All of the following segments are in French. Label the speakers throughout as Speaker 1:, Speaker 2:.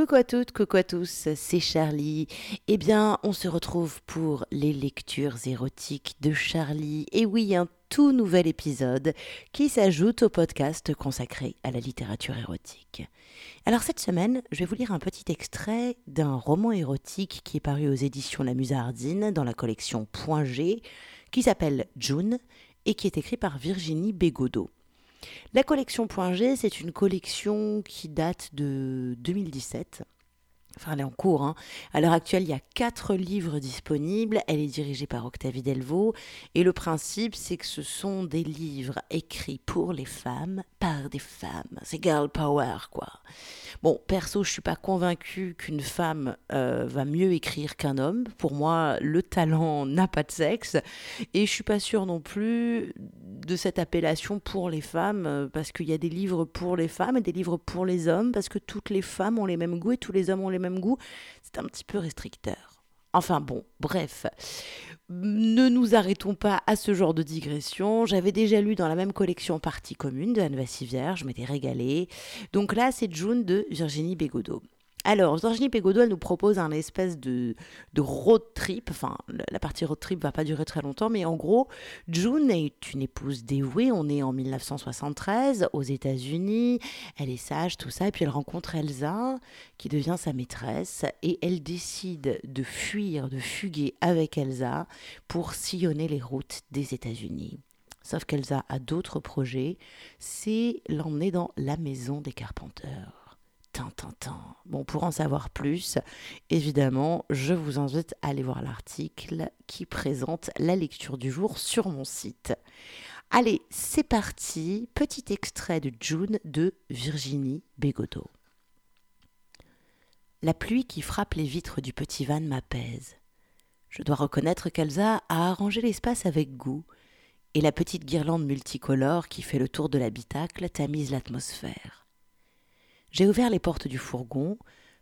Speaker 1: Coucou à toutes, coucou à tous, c'est Charlie. Eh bien, on se retrouve pour les lectures érotiques de Charlie. Et oui, un tout nouvel épisode qui s'ajoute au podcast consacré à la littérature érotique. Alors cette semaine, je vais vous lire un petit extrait d'un roman érotique qui est paru aux éditions La Musardine dans la collection Point G, qui s'appelle June et qui est écrit par Virginie Bégodeau. La collection G, c'est une collection qui date de 2017. Enfin, elle est en cours. Hein. À l'heure actuelle, il y a quatre livres disponibles. Elle est dirigée par Octavie Delvaux. Et le principe, c'est que ce sont des livres écrits pour les femmes, par des femmes. C'est girl power, quoi. Bon, perso, je suis pas convaincue qu'une femme euh, va mieux écrire qu'un homme. Pour moi, le talent n'a pas de sexe. Et je suis pas sûre non plus de cette appellation pour les femmes, euh, parce qu'il y a des livres pour les femmes et des livres pour les hommes, parce que toutes les femmes ont les mêmes goûts et tous les hommes ont les mêmes goûts. C'est un petit peu restricteur. Enfin bon, bref. Ne nous arrêtons pas à ce genre de digression. J'avais déjà lu dans la même collection Partie commune de Anne Vassivière, je m'étais régalée. Donc là, c'est June de Virginie Bégodeau. Alors, Virginie Pégodeau, elle nous propose un espèce de, road trip. Enfin, la partie road trip va pas durer très longtemps, mais en gros, June est une épouse dévouée. On est en 1973 aux États-Unis. Elle est sage, tout ça. Et puis elle rencontre Elsa, qui devient sa maîtresse. Et elle décide de fuir, de fuguer avec Elsa pour sillonner les routes des États-Unis. Sauf qu'Elsa a d'autres projets. C'est l'emmener dans la maison des Carpenteurs. Bon, pour en savoir plus, évidemment, je vous invite à aller voir l'article qui présente la lecture du jour sur mon site. Allez, c'est parti. Petit extrait de June de Virginie Bégodeau. La pluie qui frappe les vitres du petit van m'apaise. Je dois reconnaître qu'Elsa a arrangé l'espace avec goût, et la petite guirlande multicolore qui fait le tour de l'habitacle tamise l'atmosphère. J'ai ouvert les portes du fourgon,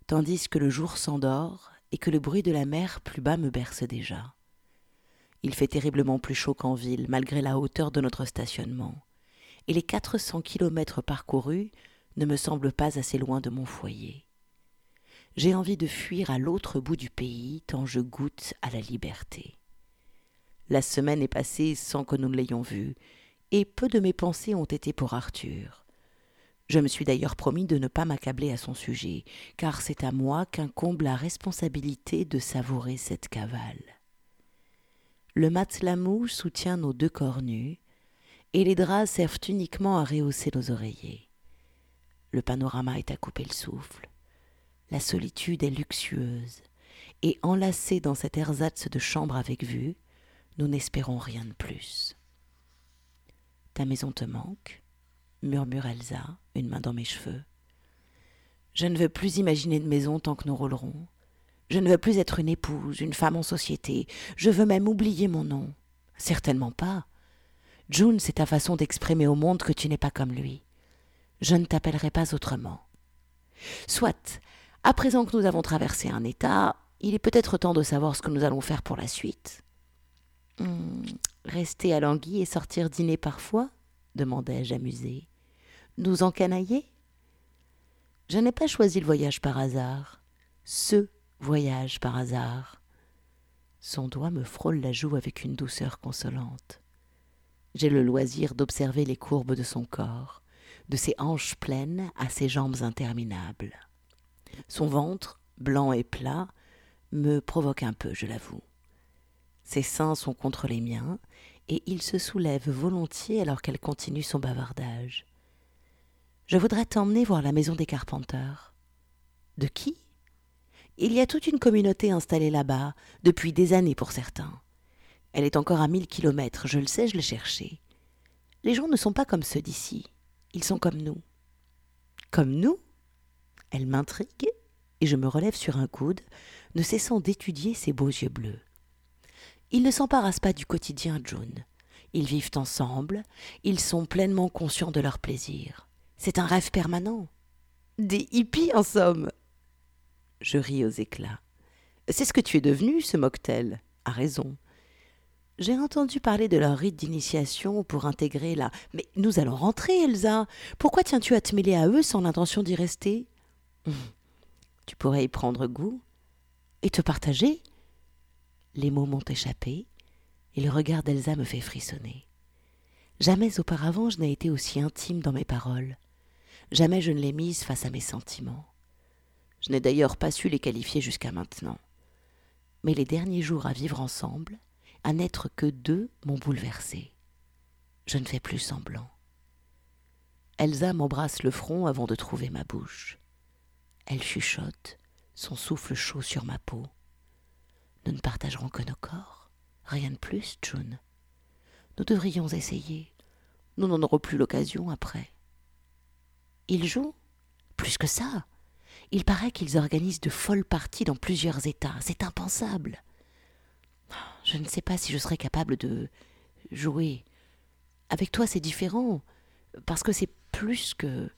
Speaker 1: tandis que le jour s'endort et que le bruit de la mer plus bas me berce déjà. Il fait terriblement plus chaud qu'en ville, malgré la hauteur de notre stationnement, et les quatre cents kilomètres parcourus ne me semblent pas assez loin de mon foyer. J'ai envie de fuir à l'autre bout du pays tant je goûte à la liberté. La semaine est passée sans que nous ne l'ayons vu, et peu de mes pensées ont été pour Arthur. Je me suis d'ailleurs promis de ne pas m'accabler à son sujet, car c'est à moi qu'incombe la responsabilité de savourer cette cavale. Le matelas mou soutient nos deux corps nus, et les draps servent uniquement à rehausser nos oreillers. Le panorama est à couper le souffle. La solitude est luxueuse, et enlacés dans cet ersatz de chambre avec vue, nous n'espérons rien de plus. Ta maison te manque murmure Elsa, une main dans mes cheveux. Je ne veux plus imaginer de maison tant que nous roulerons. Je ne veux plus être une épouse, une femme en société. Je veux même oublier mon nom. Certainement pas. June, c'est ta façon d'exprimer au monde que tu n'es pas comme lui. Je ne t'appellerai pas autrement. Soit, à présent que nous avons traversé un état, il est peut-être temps de savoir ce que nous allons faire pour la suite. Hmm, rester à Languille et sortir dîner parfois? demandai-je amusé. Nous encanailler? Je n'ai pas choisi le voyage par hasard. Ce voyage par hasard. Son doigt me frôle la joue avec une douceur consolante. J'ai le loisir d'observer les courbes de son corps, de ses hanches pleines à ses jambes interminables. Son ventre, blanc et plat, me provoque un peu, je l'avoue. Ses seins sont contre les miens, et il se soulève volontiers alors qu'elle continue son bavardage. Je voudrais t'emmener voir la maison des Carpenteurs. De qui? Il y a toute une communauté installée là-bas, depuis des années pour certains. Elle est encore à mille kilomètres, je le sais, je l'ai cherchée. Les gens ne sont pas comme ceux d'ici, ils sont comme nous. Comme nous? Elle m'intrigue, et je me relève sur un coude, ne cessant d'étudier ses beaux yeux bleus. Ils ne s'embarrassent pas du quotidien, June. Ils vivent ensemble, ils sont pleinement conscients de leur plaisir. C'est un rêve permanent. Des hippies, en somme. Je ris aux éclats. C'est ce que tu es devenu, se moque-t-elle. A raison. J'ai entendu parler de leur rite d'initiation pour intégrer la. Mais nous allons rentrer, Elsa. Pourquoi tiens-tu à te mêler à eux sans l'intention d'y rester? Tu pourrais y prendre goût et te partager Les mots m'ont échappé et le regard d'Elsa me fait frissonner. Jamais auparavant je n'ai été aussi intime dans mes paroles. Jamais je ne l'ai mise face à mes sentiments. Je n'ai d'ailleurs pas su les qualifier jusqu'à maintenant. Mais les derniers jours à vivre ensemble, à n'être que deux, m'ont bouleversé. Je ne fais plus semblant. Elsa m'embrasse le front avant de trouver ma bouche. Elle chuchote, son souffle chaud sur ma peau. Nous ne partagerons que nos corps, rien de plus, June. Nous devrions essayer. Nous n'en aurons plus l'occasion après. Ils jouent Plus que ça. Il paraît qu'ils organisent de folles parties dans plusieurs États. C'est impensable. Je ne sais pas si je serais capable de jouer. Avec toi, c'est différent, parce que c'est plus que.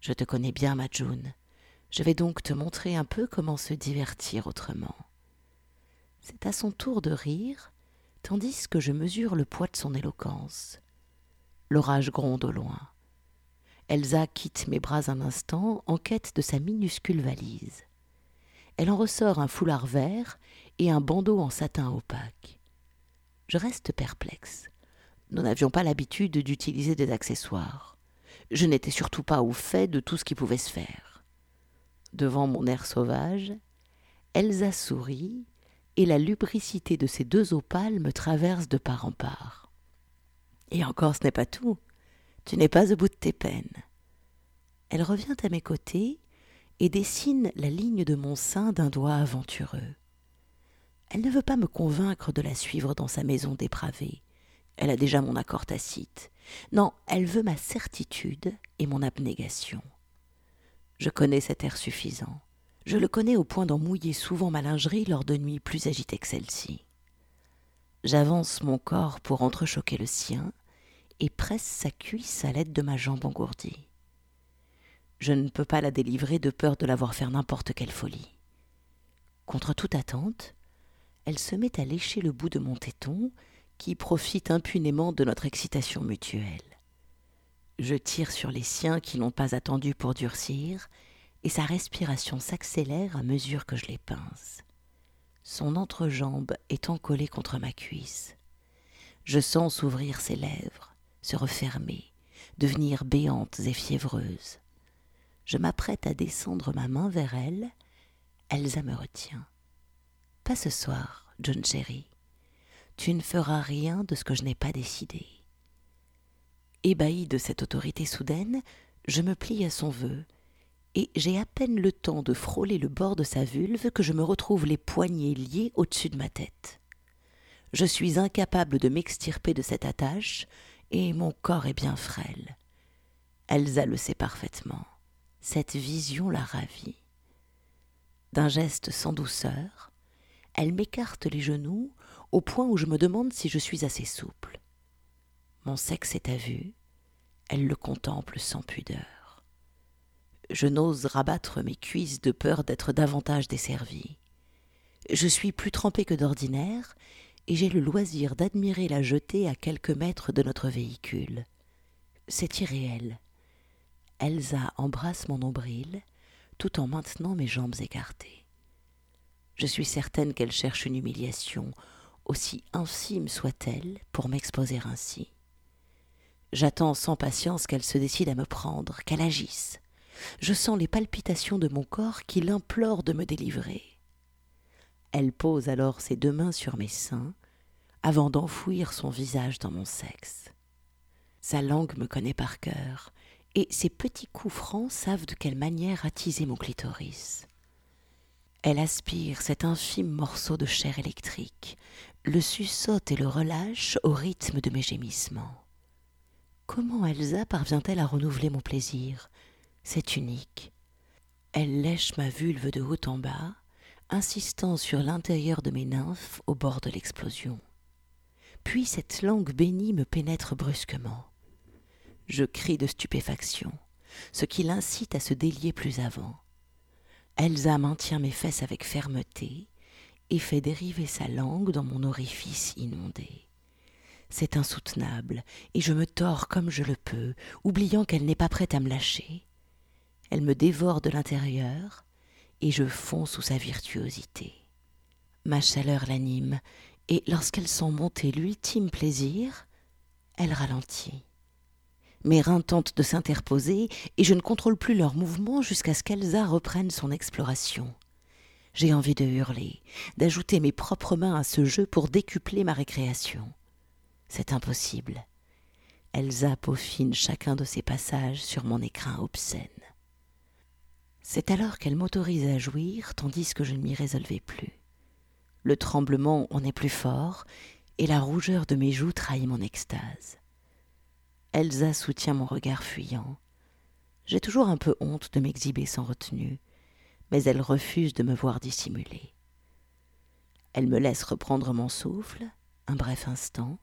Speaker 1: Je te connais bien, ma June. Je vais donc te montrer un peu comment se divertir autrement. C'est à son tour de rire, tandis que je mesure le poids de son éloquence. L'orage gronde au loin. Elsa quitte mes bras un instant en quête de sa minuscule valise. Elle en ressort un foulard vert et un bandeau en satin opaque. Je reste perplexe. Nous n'avions pas l'habitude d'utiliser des accessoires. Je n'étais surtout pas au fait de tout ce qui pouvait se faire. Devant mon air sauvage, Elsa sourit et la lubricité de ses deux opales me traverse de part en part. Et encore ce n'est pas tout. Tu n'es pas au bout de tes peines. Elle revient à mes côtés et dessine la ligne de mon sein d'un doigt aventureux. Elle ne veut pas me convaincre de la suivre dans sa maison dépravée. Elle a déjà mon accord tacite. Non, elle veut ma certitude et mon abnégation. Je connais cet air suffisant. Je le connais au point d'en mouiller souvent ma lingerie lors de nuits plus agitées que celle-ci. J'avance mon corps pour entrechoquer le sien et presse sa cuisse à l'aide de ma jambe engourdie. Je ne peux pas la délivrer de peur de l'avoir faire n'importe quelle folie. Contre toute attente, elle se met à lécher le bout de mon téton, qui profite impunément de notre excitation mutuelle. Je tire sur les siens qui n'ont pas attendu pour durcir, et sa respiration s'accélère à mesure que je les pince. Son entrejambe est encollée contre ma cuisse. Je sens s'ouvrir ses lèvres, se refermer, devenir béantes et fiévreuses. Je m'apprête à descendre ma main vers elle. Elsa me retient. Pas ce soir, John Cherry. Tu ne feras rien de ce que je n'ai pas décidé. Ébahi de cette autorité soudaine, je me plie à son vœu, et j'ai à peine le temps de frôler le bord de sa vulve que je me retrouve les poignets liés au-dessus de ma tête. Je suis incapable de m'extirper de cette attache, et mon corps est bien frêle. Elsa le sait parfaitement. Cette vision la ravit. D'un geste sans douceur, elle m'écarte les genoux au point où je me demande si je suis assez souple. Mon sexe est à vue, elle le contemple sans pudeur. Je n'ose rabattre mes cuisses de peur d'être davantage desservie. Je suis plus trempé que d'ordinaire, et j'ai le loisir d'admirer la jetée à quelques mètres de notre véhicule. C'est irréel. Elsa embrasse mon nombril tout en maintenant mes jambes écartées. Je suis certaine qu'elle cherche une humiliation, aussi infime soit-elle, pour m'exposer ainsi. J'attends sans patience qu'elle se décide à me prendre, qu'elle agisse. Je sens les palpitations de mon corps qui l'implore de me délivrer. Elle pose alors ses deux mains sur mes seins, avant d'enfouir son visage dans mon sexe. Sa langue me connaît par cœur, et ses petits coups francs savent de quelle manière attiser mon clitoris. Elle aspire cet infime morceau de chair électrique, le suçote et le relâche au rythme de mes gémissements. Comment Elsa parvient-elle à renouveler mon plaisir? C'est unique. Elle lèche ma vulve de haut en bas, insistant sur l'intérieur de mes nymphes au bord de l'explosion. Puis cette langue bénie me pénètre brusquement. Je crie de stupéfaction, ce qui l'incite à se délier plus avant. Elsa maintient mes fesses avec fermeté et fait dériver sa langue dans mon orifice inondé. C'est insoutenable, et je me tords comme je le peux, oubliant qu'elle n'est pas prête à me lâcher. Elle me dévore de l'intérieur, et je fonds sous sa virtuosité. Ma chaleur l'anime, et lorsqu'elle sent monter l'ultime plaisir, elle ralentit. Mes reins tentent de s'interposer, et je ne contrôle plus leurs mouvements jusqu'à ce qu'Elsa reprenne son exploration. J'ai envie de hurler, d'ajouter mes propres mains à ce jeu pour décupler ma récréation. C'est impossible. Elsa peaufine chacun de ses passages sur mon écrin obscène. C'est alors qu'elle m'autorise à jouir tandis que je ne m'y résolvais plus. Le tremblement en est plus fort, et la rougeur de mes joues trahit mon extase. Elsa soutient mon regard fuyant. J'ai toujours un peu honte de m'exhiber sans retenue, mais elle refuse de me voir dissimuler. Elle me laisse reprendre mon souffle, un bref instant,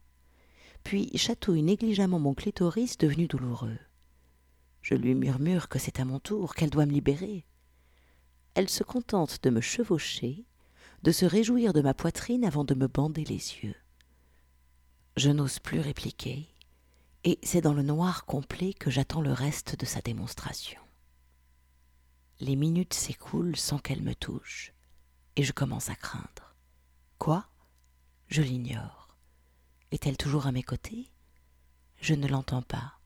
Speaker 1: puis chatouille négligemment mon clitoris devenu douloureux. Je lui murmure que c'est à mon tour, qu'elle doit me libérer. Elle se contente de me chevaucher, de se réjouir de ma poitrine avant de me bander les yeux. Je n'ose plus répliquer, et c'est dans le noir complet que j'attends le reste de sa démonstration. Les minutes s'écoulent sans qu'elle me touche, et je commence à craindre. Quoi? Je l'ignore. Est-elle toujours à mes côtés? Je ne l'entends pas,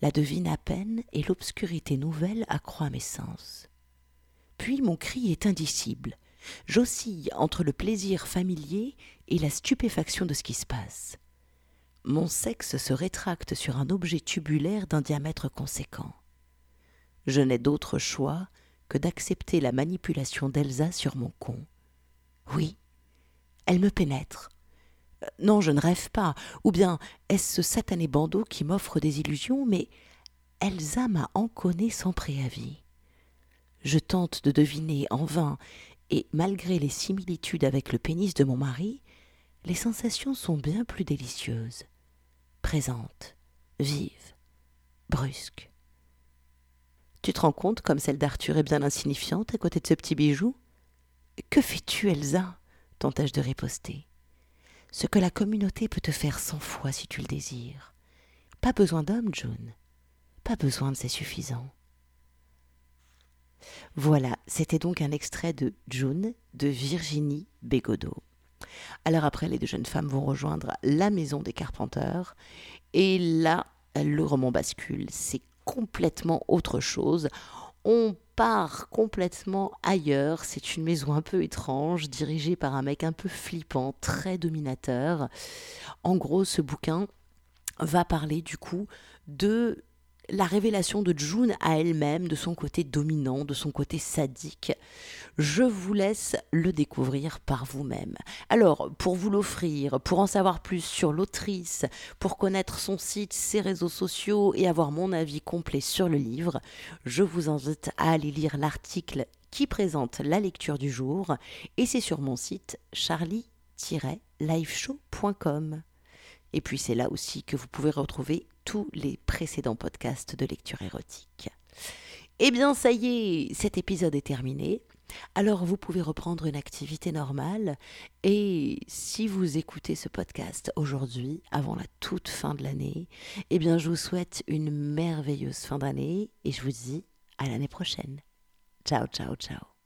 Speaker 1: la devine à peine, et l'obscurité nouvelle accroît mes sens. Puis mon cri est indicible. J'oscille entre le plaisir familier et la stupéfaction de ce qui se passe. Mon sexe se rétracte sur un objet tubulaire d'un diamètre conséquent. Je n'ai d'autre choix que d'accepter la manipulation d'Elsa sur mon con. Oui, elle me pénètre. Non, je ne rêve pas, ou bien est-ce ce satané bandeau qui m'offre des illusions, mais Elsa m'a enconné sans préavis. Je tente de deviner en vain, et malgré les similitudes avec le pénis de mon mari, les sensations sont bien plus délicieuses, présentes, vives, brusques. Tu te rends compte comme celle d'Arthur est bien insignifiante à côté de ce petit bijou? Que fais-tu, Elsa? tentai-je de riposter. Ce que la communauté peut te faire cent fois si tu le désires. Pas besoin d'homme, June. Pas besoin de c'est suffisant. Voilà, c'était donc un extrait de June de Virginie Bégodeau. Alors après, les deux jeunes femmes vont rejoindre la maison des Carpenteurs. Et là, le roman bascule. C'est complètement autre chose. On part complètement ailleurs. C'est une maison un peu étrange, dirigée par un mec un peu flippant, très dominateur. En gros, ce bouquin va parler du coup de la révélation de June à elle-même, de son côté dominant, de son côté sadique. Je vous laisse le découvrir par vous-même. Alors, pour vous l'offrir, pour en savoir plus sur l'autrice, pour connaître son site, ses réseaux sociaux et avoir mon avis complet sur le livre, je vous invite à aller lire l'article qui présente la lecture du jour et c'est sur mon site charlie-liveshow.com. Et puis c'est là aussi que vous pouvez retrouver tous les précédents podcasts de lecture érotique. Eh bien ça y est, cet épisode est terminé. Alors vous pouvez reprendre une activité normale et si vous écoutez ce podcast aujourd'hui, avant la toute fin de l'année, eh bien je vous souhaite une merveilleuse fin d'année et je vous dis à l'année prochaine. Ciao, ciao, ciao.